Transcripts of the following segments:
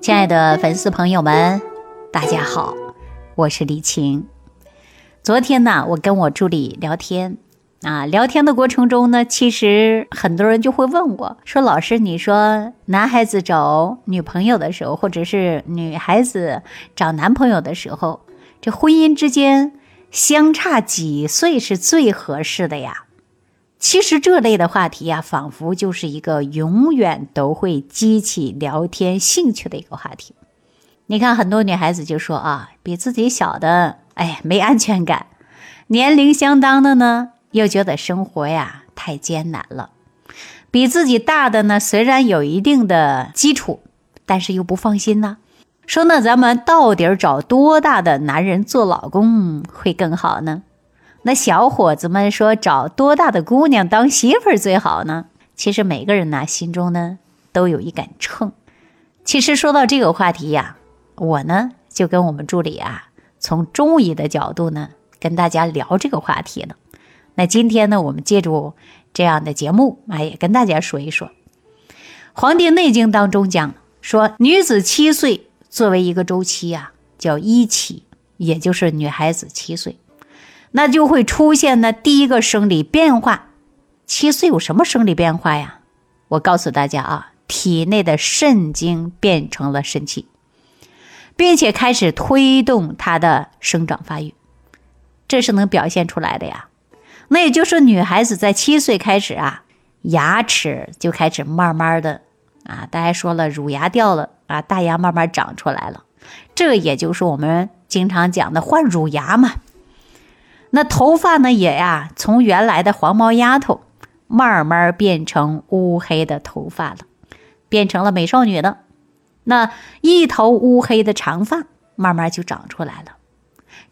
亲爱的粉丝朋友们，大家好，我是李晴。昨天呢，我跟我助理聊天啊，聊天的过程中呢，其实很多人就会问我说：“老师，你说男孩子找女朋友的时候，或者是女孩子找男朋友的时候，这婚姻之间相差几岁是最合适的呀？”其实这类的话题呀，仿佛就是一个永远都会激起聊天兴趣的一个话题。你看，很多女孩子就说啊，比自己小的，哎，没安全感；年龄相当的呢，又觉得生活呀太艰难了；比自己大的呢，虽然有一定的基础，但是又不放心呢。说那咱们到底找多大的男人做老公会更好呢？那小伙子们说找多大的姑娘当媳妇儿最好呢？其实每个人呢心中呢都有一杆秤。其实说到这个话题呀，我呢就跟我们助理啊从中医的角度呢跟大家聊这个话题呢。那今天呢我们借助这样的节目啊也跟大家说一说，《黄帝内经》当中讲说，女子七岁作为一个周期呀叫一期，也就是女孩子七岁。那就会出现呢第一个生理变化。七岁有什么生理变化呀？我告诉大家啊，体内的肾精变成了肾气，并且开始推动它的生长发育，这是能表现出来的呀。那也就是女孩子在七岁开始啊，牙齿就开始慢慢的啊，大家说了，乳牙掉了啊，大牙慢慢长出来了，这也就是我们经常讲的换乳牙嘛。那头发呢也呀，从原来的黄毛丫头，慢慢变成乌黑的头发了，变成了美少女了。那一头乌黑的长发慢慢就长出来了。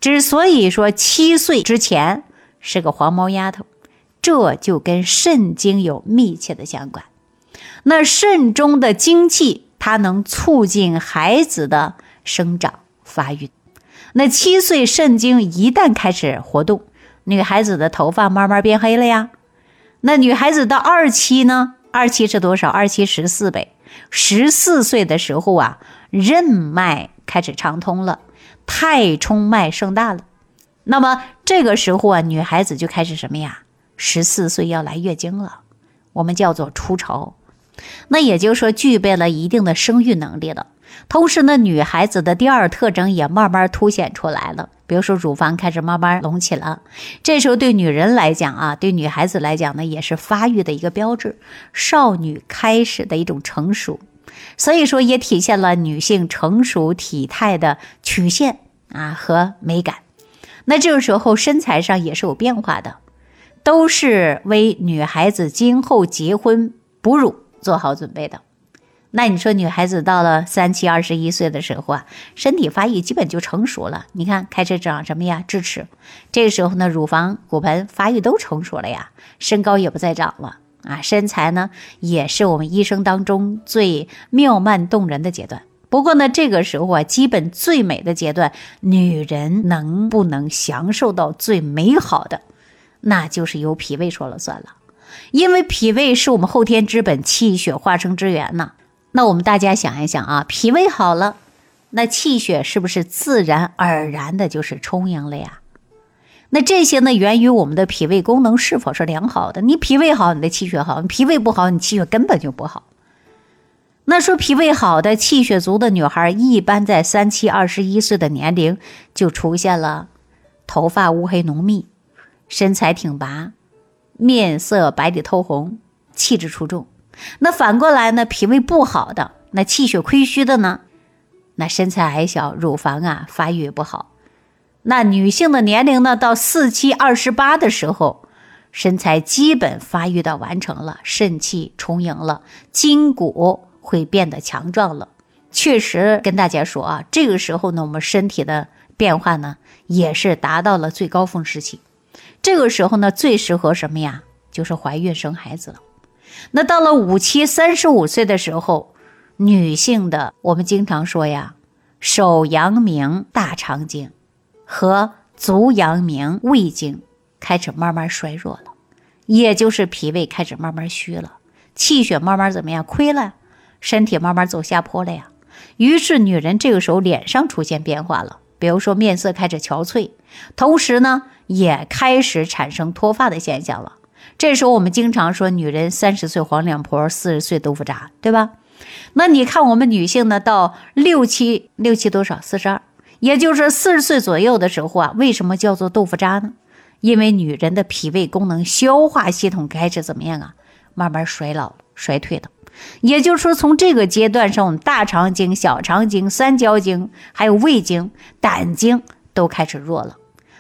之所以说七岁之前是个黄毛丫头，这就跟肾精有密切的相关。那肾中的精气，它能促进孩子的生长发育。那七岁肾经一旦开始活动，女孩子的头发慢慢变黑了呀。那女孩子到二期呢？二期是多少？二期十四倍。十四岁的时候啊，任脉开始畅通了，太冲脉盛大了。那么这个时候啊，女孩子就开始什么呀？十四岁要来月经了，我们叫做初潮。那也就是说，具备了一定的生育能力了。同时呢，女孩子的第二特征也慢慢凸显出来了。比如说，乳房开始慢慢隆起了。这时候对女人来讲啊，对女孩子来讲呢，也是发育的一个标志，少女开始的一种成熟。所以说，也体现了女性成熟体态的曲线啊和美感。那这个时候身材上也是有变化的，都是为女孩子今后结婚哺乳做好准备的。那你说女孩子到了三七二十一岁的时候啊，身体发育基本就成熟了。你看开始长什么呀？智齿。这个时候呢，乳房、骨盆发育都成熟了呀，身高也不再长了啊，身材呢也是我们一生当中最妙曼动人的阶段。不过呢，这个时候啊，基本最美的阶段，女人能不能享受到最美好的，那就是由脾胃说了算了，因为脾胃是我们后天之本，气血化生之源呐。那我们大家想一想啊，脾胃好了，那气血是不是自然而然的就是充盈了呀？那这些呢，源于我们的脾胃功能是否是良好的？你脾胃好，你的气血好；你脾胃不好，你气血根本就不好。那说脾胃好的、气血足的女孩，一般在三七二十一岁的年龄就出现了头发乌黑浓密，身材挺拔，面色白里透红，气质出众。那反过来呢？脾胃不好的，那气血亏虚的呢？那身材矮小，乳房啊发育也不好。那女性的年龄呢？到四七二十八的时候，身材基本发育到完成了，肾气充盈了，筋骨会变得强壮了。确实跟大家说啊，这个时候呢，我们身体的变化呢，也是达到了最高峰时期。这个时候呢，最适合什么呀？就是怀孕生孩子了。那到了五七三十五岁的时候，女性的我们经常说呀，手阳明大肠经和足阳明胃经开始慢慢衰弱了，也就是脾胃开始慢慢虚了，气血慢慢怎么样亏了，身体慢慢走下坡了呀。于是女人这个时候脸上出现变化了，比如说面色开始憔悴，同时呢也开始产生脱发的现象了。这时候我们经常说，女人三十岁黄脸婆，四十岁豆腐渣，对吧？那你看我们女性呢，到六七六七多少四十二，也就是四十岁左右的时候啊，为什么叫做豆腐渣呢？因为女人的脾胃功能、消化系统开始怎么样啊？慢慢衰老、衰退的。也就是说，从这个阶段上，我们大肠经、小肠经、三焦经，还有胃经、胆经都开始弱了。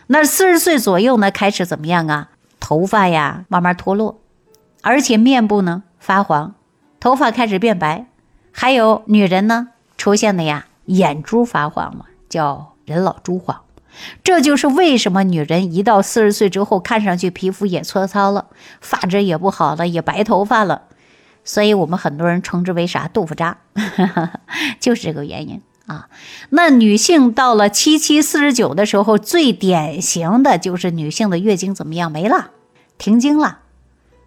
那四十岁左右呢，开始怎么样啊？头发呀慢慢脱落，而且面部呢发黄，头发开始变白，还有女人呢出现的呀眼珠发黄嘛，叫人老珠黄。这就是为什么女人一到四十岁之后，看上去皮肤也粗糙了，发质也不好了，也白头发了。所以我们很多人称之为啥豆腐渣，就是这个原因啊。那女性到了七七四十九的时候，最典型的就是女性的月经怎么样没了，停经了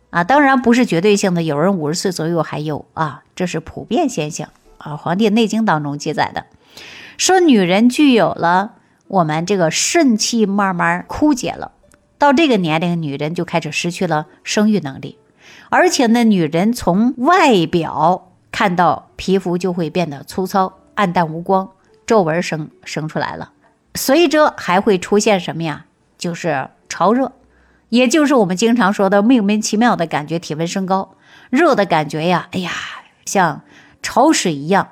啊。当然不是绝对性的，有人五十岁左右还有啊，这是普遍现象啊。《黄帝内经》当中记载的，说女人具有了我们这个肾气慢慢枯竭了，到这个年龄，女人就开始失去了生育能力。而且呢，女人从外表看到皮肤就会变得粗糙、暗淡无光，皱纹生生出来了，随着还会出现什么呀？就是潮热，也就是我们经常说的莫名其妙的感觉，体温升高，热的感觉呀，哎呀，像潮水一样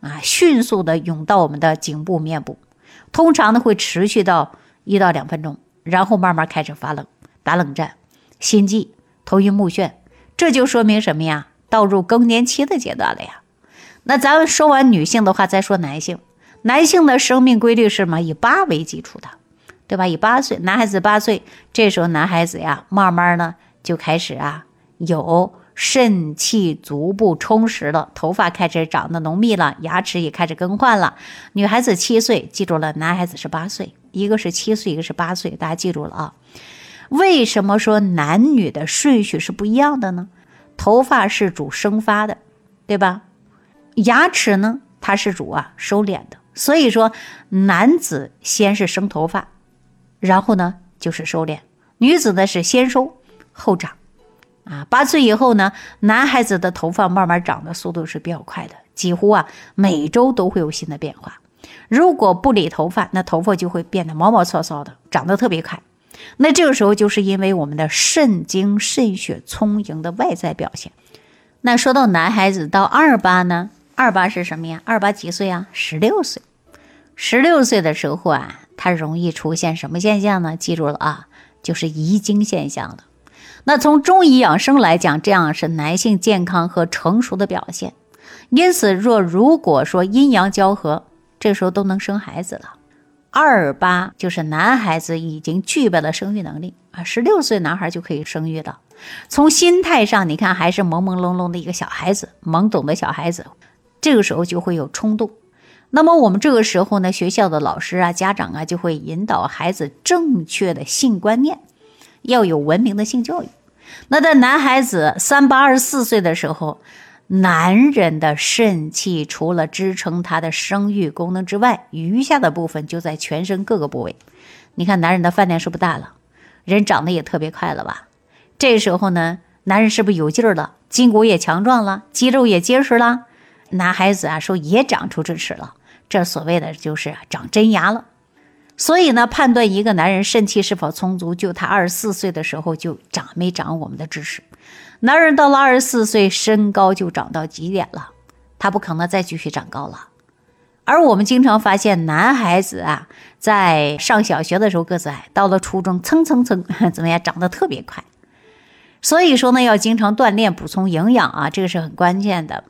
啊，迅速的涌到我们的颈部、面部，通常呢会持续到一到两分钟，然后慢慢开始发冷、打冷战、心悸、头晕目眩。这就说明什么呀？到入更年期的阶段了呀。那咱们说完女性的话，再说男性。男性的生命规律是什么？以八为基础的，对吧？以八岁，男孩子八岁，这时候男孩子呀，慢慢呢就开始啊有肾气足部充实了，头发开始长得浓密了，牙齿也开始更换了。女孩子七岁，记住了，男孩子是八岁，一个是七岁，一个是八岁，大家记住了啊。为什么说男女的顺序是不一样的呢？头发是主生发的，对吧？牙齿呢，它是主啊收敛的。所以说，男子先是生头发，然后呢就是收敛；女子呢是先收后长。啊，八岁以后呢，男孩子的头发慢慢长的速度是比较快的，几乎啊每周都会有新的变化。如果不理头发，那头发就会变得毛毛糙糙的，长得特别快。那这个时候就是因为我们的肾精肾血充盈的外在表现。那说到男孩子到二八呢？二八是什么呀？二八几岁啊？十六岁。十六岁的时候啊，他容易出现什么现象呢？记住了啊，就是遗精现象了。那从中医养生来讲，这样是男性健康和成熟的表现。因此，若如果说阴阳交合，这时候都能生孩子了。二八就是男孩子已经具备了生育能力啊，十六岁男孩就可以生育了。从心态上，你看还是朦朦胧胧的一个小孩子，懵懂的小孩子，这个时候就会有冲动。那么我们这个时候呢，学校的老师啊、家长啊，就会引导孩子正确的性观念，要有文明的性教育。那在男孩子三八二十四岁的时候。男人的肾气除了支撑他的生育功能之外，余下的部分就在全身各个部位。你看，男人的饭量是不大了？人长得也特别快了吧？这时候呢，男人是不是有劲儿了？筋骨也强壮了，肌肉也结实了。男孩子啊，说也长出智齿了，这所谓的就是长真牙了。所以呢，判断一个男人肾气是否充足，就他二十四岁的时候就长没长我们的智齿。男人到了二十四岁，身高就长到极点了，他不可能再继续长高了。而我们经常发现，男孩子啊，在上小学的时候个子矮，到了初中蹭蹭蹭，怎么样，长得特别快。所以说呢，要经常锻炼，补充营养啊，这个是很关键的。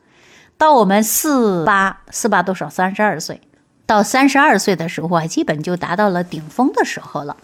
到我们四八四八多少三十二岁，到三十二岁的时候啊，基本就达到了顶峰的时候了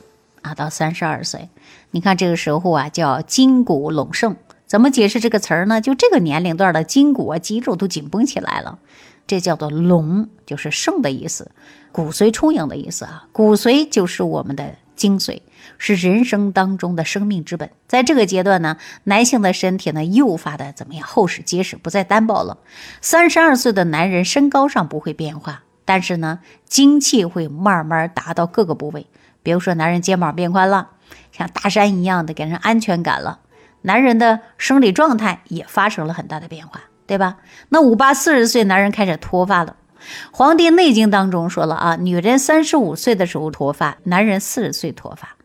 啊。到三十二岁，你看这个时候啊，叫筋骨隆盛。怎么解释这个词儿呢？就这个年龄段的筋骨啊、肌肉都紧绷起来了，这叫做隆，就是盛的意思，骨髓充盈的意思啊。骨髓就是我们的精髓，是人生当中的生命之本。在这个阶段呢，男性的身体呢诱发的怎么样？厚实结实，不再单薄了。三十二岁的男人身高上不会变化，但是呢，精气会慢慢达到各个部位。比如说，男人肩膀变宽了，像大山一样的给人安全感了。男人的生理状态也发生了很大的变化，对吧？那五八四十岁男人开始脱发了。《黄帝内经》当中说了啊，女人三十五岁的时候脱发，男人四十岁脱发。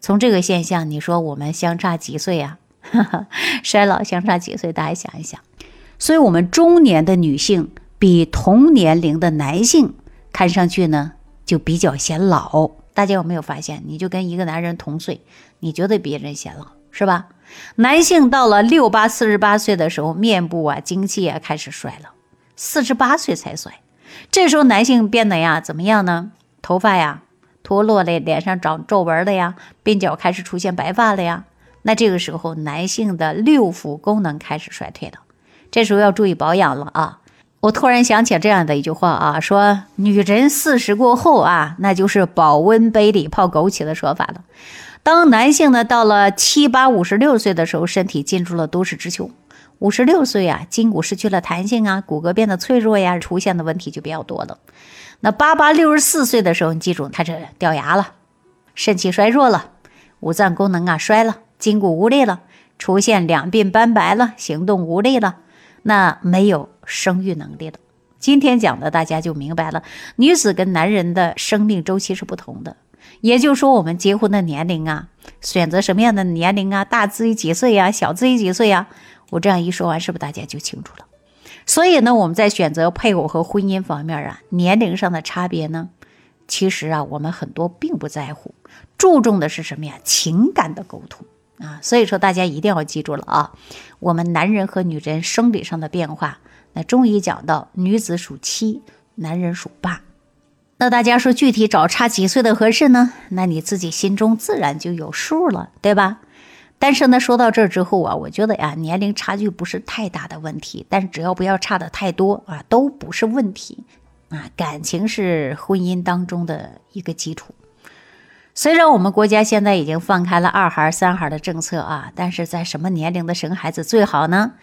从这个现象，你说我们相差几岁呀？衰老相差几岁？大家想一想。所以，我们中年的女性比同年龄的男性看上去呢，就比较显老。大家有没有发现？你就跟一个男人同岁，你觉得别人显老是吧？男性到了六八四十八岁的时候，面部啊、精气啊开始衰老，四十八岁才衰。这时候男性变得呀怎么样呢？头发呀脱落了，脸上长皱纹了呀，鬓角开始出现白发了呀。那这个时候男性的六腑功能开始衰退了，这时候要注意保养了啊！我突然想起这样的一句话啊，说女人四十过后啊，那就是保温杯里泡枸杞的说法了。当男性呢到了七八五十六岁的时候，身体进入了都市之秋。五十六岁啊，筋骨失去了弹性啊，骨骼变得脆弱呀，出现的问题就比较多了。那八八六十四岁的时候，你记住开始掉牙了，肾气衰弱了，五脏功能啊衰了，筋骨无力了，出现两鬓斑白了，行动无力了，那没有生育能力了。今天讲的大家就明白了，女子跟男人的生命周期是不同的。也就是说，我们结婚的年龄啊，选择什么样的年龄啊，大自己几岁呀，小自己几岁呀？我这样一说完，是不是大家就清楚了？所以呢，我们在选择配偶和婚姻方面啊，年龄上的差别呢，其实啊，我们很多并不在乎，注重的是什么呀？情感的沟通啊。所以说，大家一定要记住了啊，我们男人和女人生理上的变化，那中医讲到，女子属七，男人属八。那大家说具体找差几岁的合适呢？那你自己心中自然就有数了，对吧？但是呢，说到这之后啊，我觉得呀，年龄差距不是太大的问题，但是只要不要差的太多啊，都不是问题啊。感情是婚姻当中的一个基础。虽然我们国家现在已经放开了二孩、三孩的政策啊，但是在什么年龄的生孩子最好呢？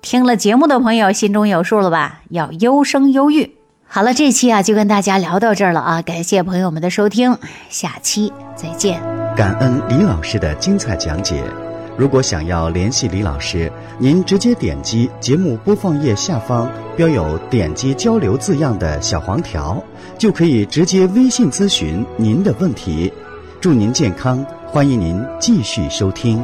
听了节目的朋友心中有数了吧？要优生优育。好了，这期啊就跟大家聊到这儿了啊！感谢朋友们的收听，下期再见。感恩李老师的精彩讲解。如果想要联系李老师，您直接点击节目播放页下方标有“点击交流”字样的小黄条，就可以直接微信咨询您的问题。祝您健康，欢迎您继续收听。